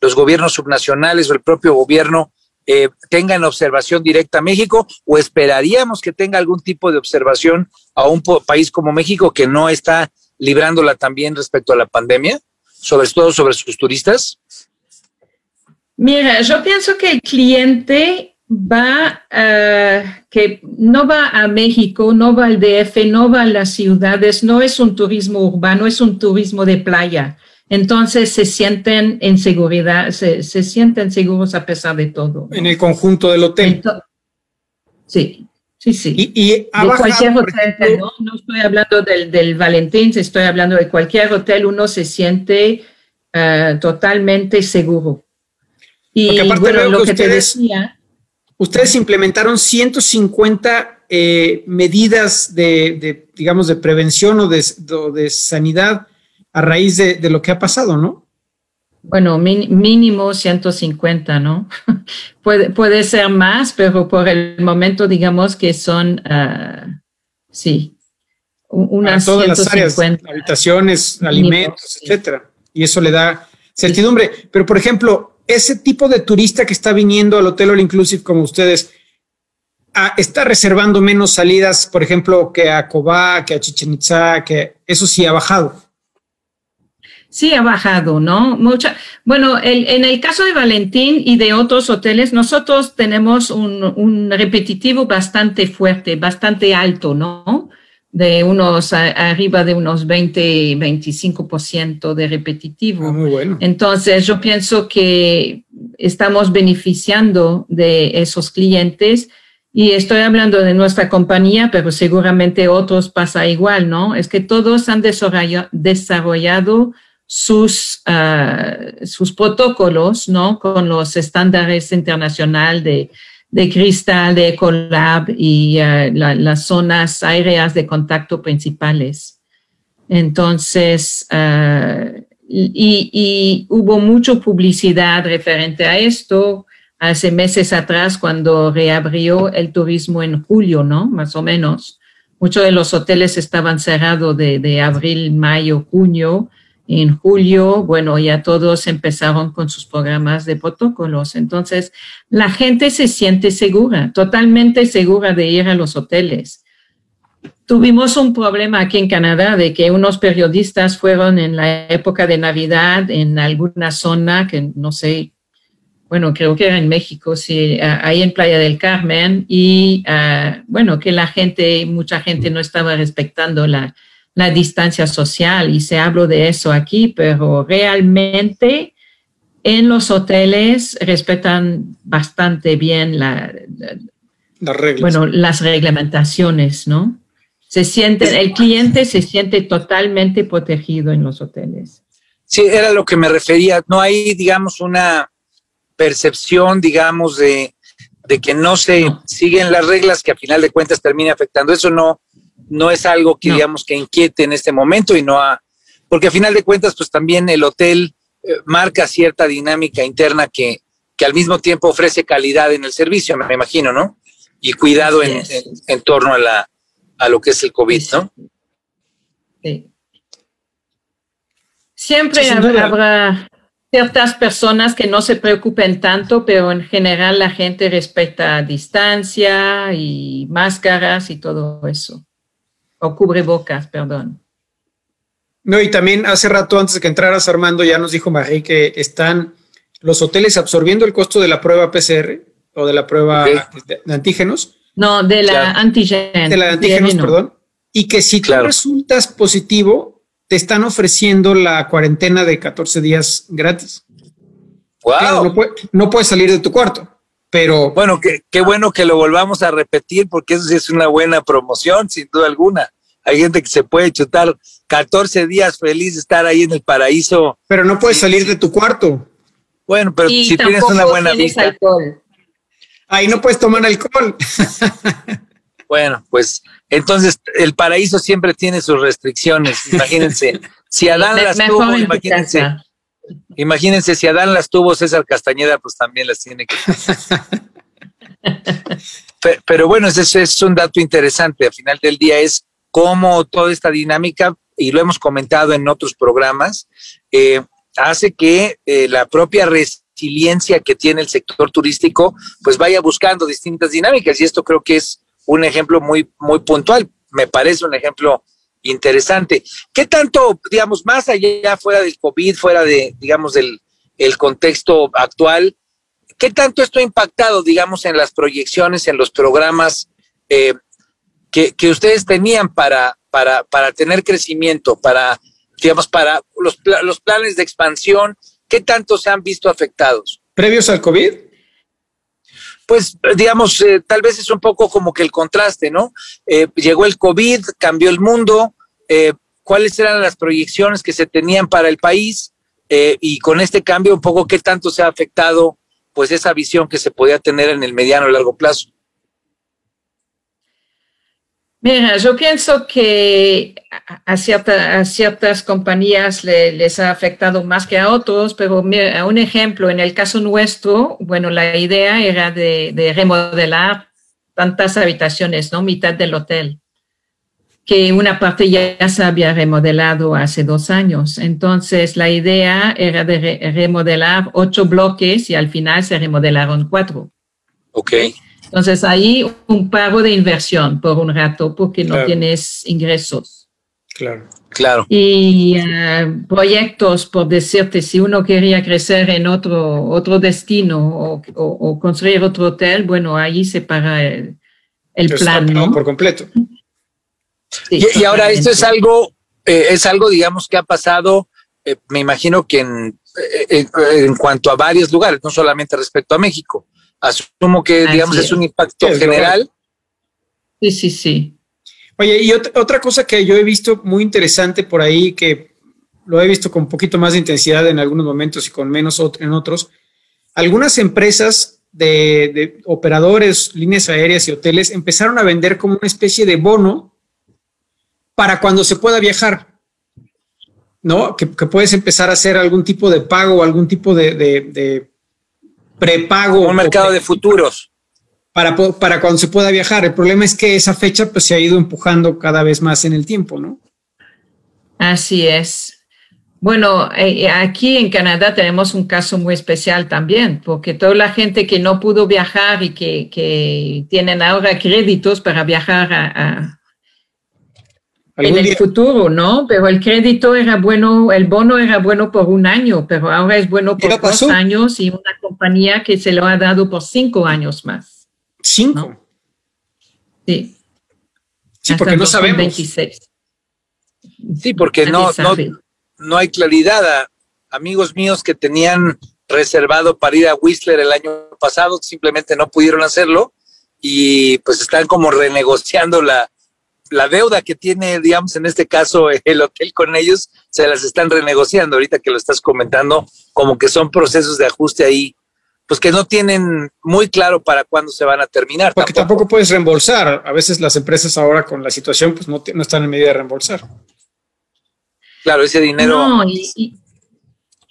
los gobiernos subnacionales o el propio gobierno eh, tenga en observación directa a México o esperaríamos que tenga algún tipo de observación a un país como México que no está librándola también respecto a la pandemia, sobre todo sobre sus turistas? Mira, yo pienso que el cliente va, uh, que no va a México, no va al DF, no va a las ciudades, no es un turismo urbano, es un turismo de playa. Entonces se sienten en seguridad, se, sienten seguros a pesar de todo. En el conjunto del hotel. sí, sí, sí. Y, de cualquier hotel, ¿no? estoy hablando del, del, Valentín, estoy hablando de cualquier hotel, uno se siente eh, totalmente seguro. Y bueno, lo que, ustedes, te decía. Ustedes implementaron 150 eh, medidas de, digamos, de prevención o de, de sanidad a raíz de, lo que ha pasado, ¿no? Bueno, mínimo 150, ¿no? puede, puede ser más, pero por el momento digamos que son, uh, sí, unas todas las áreas, habitaciones, alimentos, etcétera. Y eso le da certidumbre. Pero, por ejemplo, ese tipo de turista que está viniendo al Hotel All Inclusive como ustedes, ah, está reservando menos salidas, por ejemplo, que a Cobá, que a Chichen Itza, que eso sí ha bajado. Sí, ha bajado, ¿no? Mucha. Bueno, en el caso de Valentín y de otros hoteles, nosotros tenemos un, un repetitivo bastante fuerte, bastante alto, ¿no? de unos arriba de unos 20, 25% de repetitivo. Ah, muy bueno. Entonces, yo pienso que estamos beneficiando de esos clientes y estoy hablando de nuestra compañía, pero seguramente otros pasa igual, ¿no? Es que todos han desarrollado sus, ah, sus protocolos, ¿no? Con los estándares internacionales de de cristal, de Ecolab y eh, las zonas aéreas de contacto principales. Entonces, eh, y, hubo mucha publicidad referente a esto hace meses atrás cuando reabrió el turismo en julio, ¿no? Más o menos. Muchos de los hoteles estaban cerrados de, de abril, mayo, junio en julio, bueno, ya todos empezaron con sus programas de protocolos. Entonces, la gente se siente segura, totalmente segura de ir a los hoteles. Tuvimos un problema aquí en Canadá de que unos periodistas fueron en la época de Navidad en alguna zona que no sé, bueno, creo que era en México, sí, ahí en Playa del Carmen, y ah, bueno, que la gente, mucha gente no estaba respetando la, la distancia social y se habla de eso aquí, pero realmente en los hoteles respetan bastante bien la, las reglas. Bueno, las reglamentaciones, ¿no? Se siente, el cliente se siente totalmente protegido en los hoteles. Sí, era lo que me refería. No hay, digamos, una percepción, digamos, de, de que no se siguen las reglas que a final de cuentas termina afectando. Eso no, no es algo que digamos que inquiete en este momento y no ha, porque a final de cuentas pues también el hotel eh, marca cierta dinámica interna que, que al mismo tiempo ofrece calidad en el servicio, me imagino, ¿no? Y cuidado en, en, torno a, la, a lo que es el COVID, ¿no? Sí. Siempre habrá ciertas personas que no se preocupen tanto, pero en general la gente respeta distancia y máscaras y todo eso o cubrebocas, perdón. No, y también hace rato antes de que entraras, Armando, ya nos dijo Marie que están los hoteles absorbiendo el costo de la prueba PCR o de la prueba de, antígenos. No, de la antígenos. De la antígenos, perdón. Y que si tú resultas positivo, te están ofreciendo la cuarentena de 14 días gratis. Wow. no, puedes salir de tu cuarto, pero... Bueno, qué, qué bueno que lo volvamos a repetir porque eso sí es una buena promoción, sin duda alguna. Hay gente que se puede chutar 14 días feliz de estar ahí en el paraíso. Pero no puedes salir de tu cuarto. Bueno, pero si tienes una buena vista. Ahí no puedes tomar alcohol. bueno, pues entonces el paraíso siempre tiene sus restricciones. Imagínense, si Adán las tuvo, imagínense. Imagínense, si Adán las tuvo, César Castañeda, pues también las tiene que. pero, bueno, ese es un dato interesante. Al final del día es cómo toda esta dinámica, y lo hemos comentado en otros programas, eh, hace que eh, la propia resiliencia que tiene el sector turístico, pues vaya buscando distintas dinámicas. Y esto creo que es un ejemplo muy, muy puntual. Me parece un ejemplo interesante. ¿Qué tanto, digamos, más allá, fuera del COVID, fuera de, digamos, del el contexto actual, qué tanto esto ha impactado, digamos, en las proyecciones, en los programas eh, que, ustedes tenían para, para, para tener crecimiento, para, digamos, para los, los planes de expansión, ¿qué tanto se han visto afectados? ¿Previos al COVID? Pues, digamos, eh, tal vez es un poco como que el contraste, ¿no? Eh, llegó el COVID, cambió el mundo, eh, cuáles eran las proyecciones que se tenían para el país y con este cambio un poco qué tanto se ha afectado pues esa visión que se podía tener en el mediano y largo plazo. Mira, yo pienso que a, ciertas compañías les ha afectado más que a otros, pero mira, un ejemplo, en el caso nuestro, bueno, la idea era de, remodelar tantas habitaciones, ¿no? Mitad del hotel, que una parte ya se había remodelado hace dos años. Entonces, la idea era de remodelar ocho bloques y al final se remodelaron cuatro. Ok. Entonces ahí un pago de inversión por un rato porque no tienes ingresos. Claro. Claro. Y eh, proyectos, por decirte, si uno quería crecer en otro, otro destino o, construir otro hotel, bueno, ahí se paga el, plan, ¿no? Por completo. y, ahora esto es algo, eh, es algo, digamos, que ha pasado, eh, me imagino que en, en cuanto a varios lugares, no solamente respecto a México. Asumo que, digamos, es. un impacto general. Sí, sí, sí. Oye, y otra cosa que yo he visto muy interesante por ahí, que lo he visto con un poquito más de intensidad en algunos momentos y con menos en otros, algunas empresas de, operadores, líneas aéreas y hoteles empezaron a vender como una especie de bono para cuando se pueda viajar. ¿No? Que, puedes empezar a hacer algún tipo de pago o algún tipo de prepago. Un mercado de futuros. Para, para cuando se pueda viajar. El problema es que esa fecha pues, se ha ido empujando cada vez más en el tiempo, ¿no? Así es. Bueno, eh, aquí en Canadá tenemos un caso muy especial también, porque toda la gente que no pudo viajar y que, que tienen ahora créditos para viajar a, en el futuro, ¿no? Pero el crédito era bueno, el bono era bueno por un año, pero ahora es bueno por dos años y una compañía que se lo ha dado por cinco años más. ¿Cinco? Sí. Sí, porque no sabemos. Sí, porque no, no, no, hay claridad. amigos míos que tenían reservado para ir a Whistler el año pasado, simplemente no pudieron hacerlo y pues están como renegociando la, la deuda que tiene, digamos, en este caso, el hotel con ellos, se las están renegociando. Ahorita que lo estás comentando, como que son procesos de ajuste ahí, pues que no tienen muy claro para cuándo se van a terminar. Porque tampoco, puedes reembolsar. A veces las empresas ahora con la situación, pues no, no están en medida de reembolsar. Claro, ese dinero. No, y,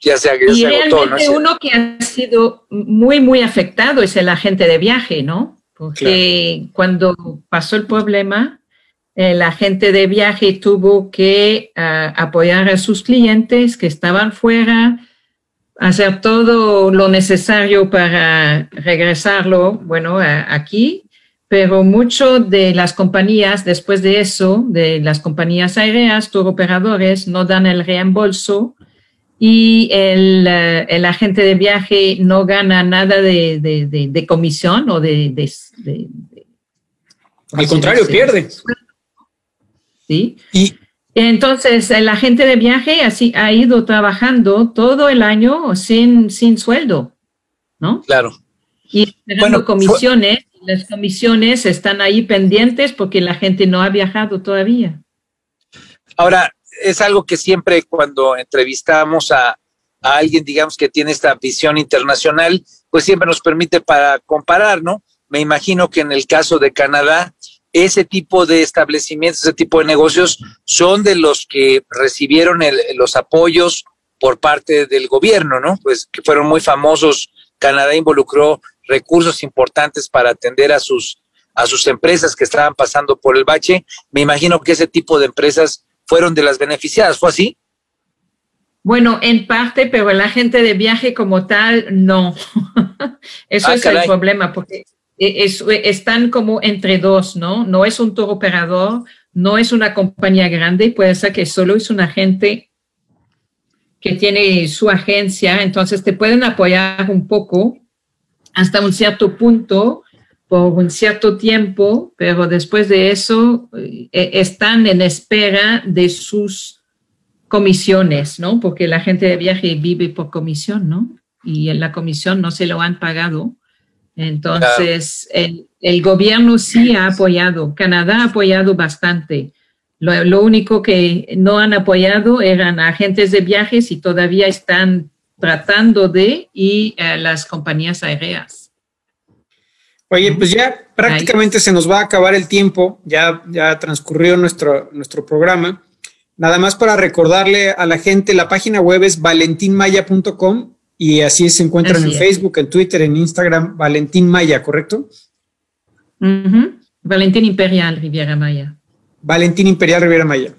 ya se, ya y agotó, ¿no? uno que ha sido muy, muy afectado es el agente de viaje, ¿no? Porque cuando pasó el problema, el agente de viaje tuvo que ah, apoyar a sus clientes que estaban fuera, hacer todo lo necesario para regresarlo, bueno, aquí, pero muchos de las compañías, después de eso, de las compañías aéreas, tour operadores, no dan el reembolso y el, el agente de viaje no gana nada de, de, comisión o de... Al contrario, pierde. ¿Sí? Y entonces el agente de viaje así ha ido trabajando todo el año sin, sin sueldo, ¿no? Claro. Y bueno, comisiones, las comisiones están ahí pendientes porque la gente no ha viajado todavía. Ahora, es algo que siempre cuando entrevistamos a, a alguien, digamos, que tiene esta visión internacional, pues siempre nos permite para comparar, ¿no? Me imagino que en el caso de Canadá, ese tipo de establecimientos, ese tipo de negocios son de los que recibieron los apoyos por parte del gobierno, ¿no? Pues que fueron muy famosos. Canadá involucró recursos importantes para atender a sus, a sus empresas que estaban pasando por el bache. Me imagino que ese tipo de empresas fueron de las beneficiadas. ¿Fue así? Bueno, en parte, pero la gente de viaje como tal, no. Eso ah, es el problema, porque e, están como entre dos, ¿no? No es un tour operador, no es una compañía grande, puede ser que solo es un agente que tiene su agencia, entonces te pueden apoyar un poco hasta un cierto punto por un cierto tiempo, pero después de eso eh, están en espera de sus comisiones, ¿no? Porque la gente de viaje vive por comisión, ¿no? Y en la comisión no se lo han pagado. Entonces, el, gobierno sí ha apoyado, Canadá ha apoyado bastante. Lo, único que no han apoyado eran agentes de viajes y todavía están tratando de y eh, las compañías aéreas. Oye, pues ya prácticamente se nos va a acabar el tiempo, ya, ya transcurrió nuestro, nuestro programa. Nada más para recordarle a la gente, la página web es valentinmaya.com y así se encuentran en Facebook, en Twitter, en Instagram, Valentín Maya, ¿correcto? Valentín Imperial Riviera Maya. Valentín Imperial Riviera Maya.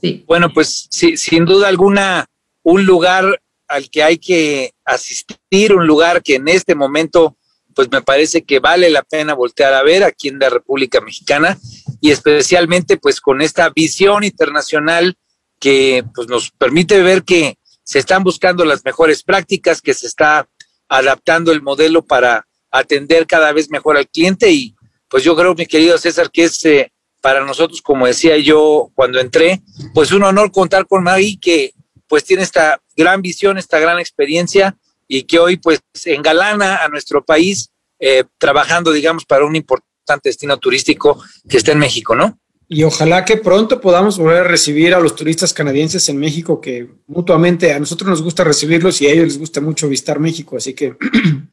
Sí. Bueno, pues sí, sin duda alguna, un lugar al que hay que asistir, un lugar que en este momento, pues me parece que vale la pena voltear a ver aquí en la República Mexicana y especialmente pues con esta visión internacional que pues nos permite ver que se están buscando las mejores prácticas, que se está adaptando el modelo para atender cada vez mejor al cliente y pues yo creo, mi querido César, que es eh, para nosotros, como decía yo cuando entré, pues un honor contar con Maggie que pues tiene esta gran visión, esta gran experiencia y que hoy pues engalana a nuestro país eh, trabajando, digamos, para un importante destino turístico que está en México, ¿no? Y ojalá que pronto podamos volver a recibir a los turistas canadienses en México, que mutuamente a nosotros nos gusta recibirlos y a ellos les gusta mucho visitar México, así que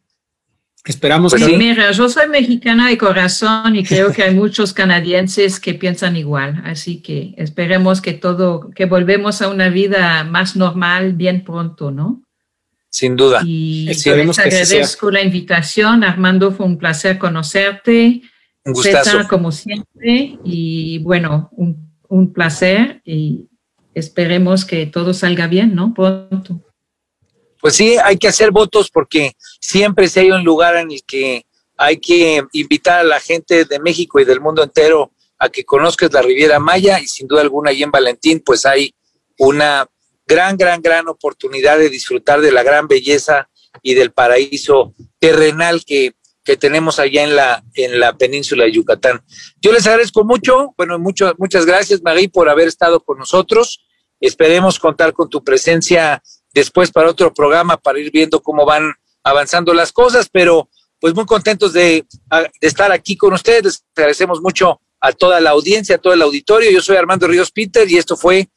esperamos pues que... Mira, yo soy mexicana de corazón y creo que hay muchos canadienses que piensan igual, así que esperemos que todo, que volvemos a una vida más normal bien pronto, ¿no? Sin duda. Y te agradezco la invitación, Armando, fue un placer conocerte. Un gustazo. como siempre, y bueno, un, un, placer y esperemos que todo salga bien, ¿no? Pronto. Pues sí, hay que hacer votos porque siempre si hay un lugar en el que hay que invitar a la gente de México y del mundo entero a que conozcas la Riviera Maya y sin duda alguna ahí en Valentín pues hay una gran, gran, gran oportunidad de disfrutar de la gran belleza y del paraíso terrenal que que tenemos allá en la, en la península de Yucatán. Yo les agradezco mucho, bueno, mucho, muchas gracias, Marie, por haber estado con nosotros. Esperemos contar con tu presencia después para otro programa, para ir viendo cómo van avanzando las cosas, pero pues muy contentos de, de estar aquí con ustedes. Les agradecemos mucho a toda la audiencia, a todo el auditorio. Yo soy Armando Ríos Peter y esto fue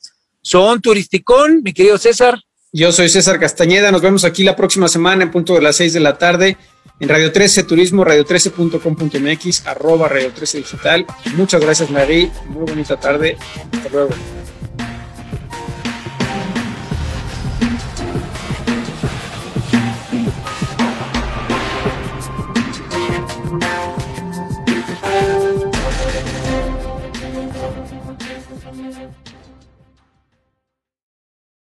Son Turisticón, mi querido César. Yo soy César Castañeda. Nos vemos aquí la próxima semana en punto de las seis de la tarde en Radio 13 Turismo, radio13.com.mx, arroba Radio 13 Digital. Muchas gracias, Marí. Muy bonita tarde. Hasta luego.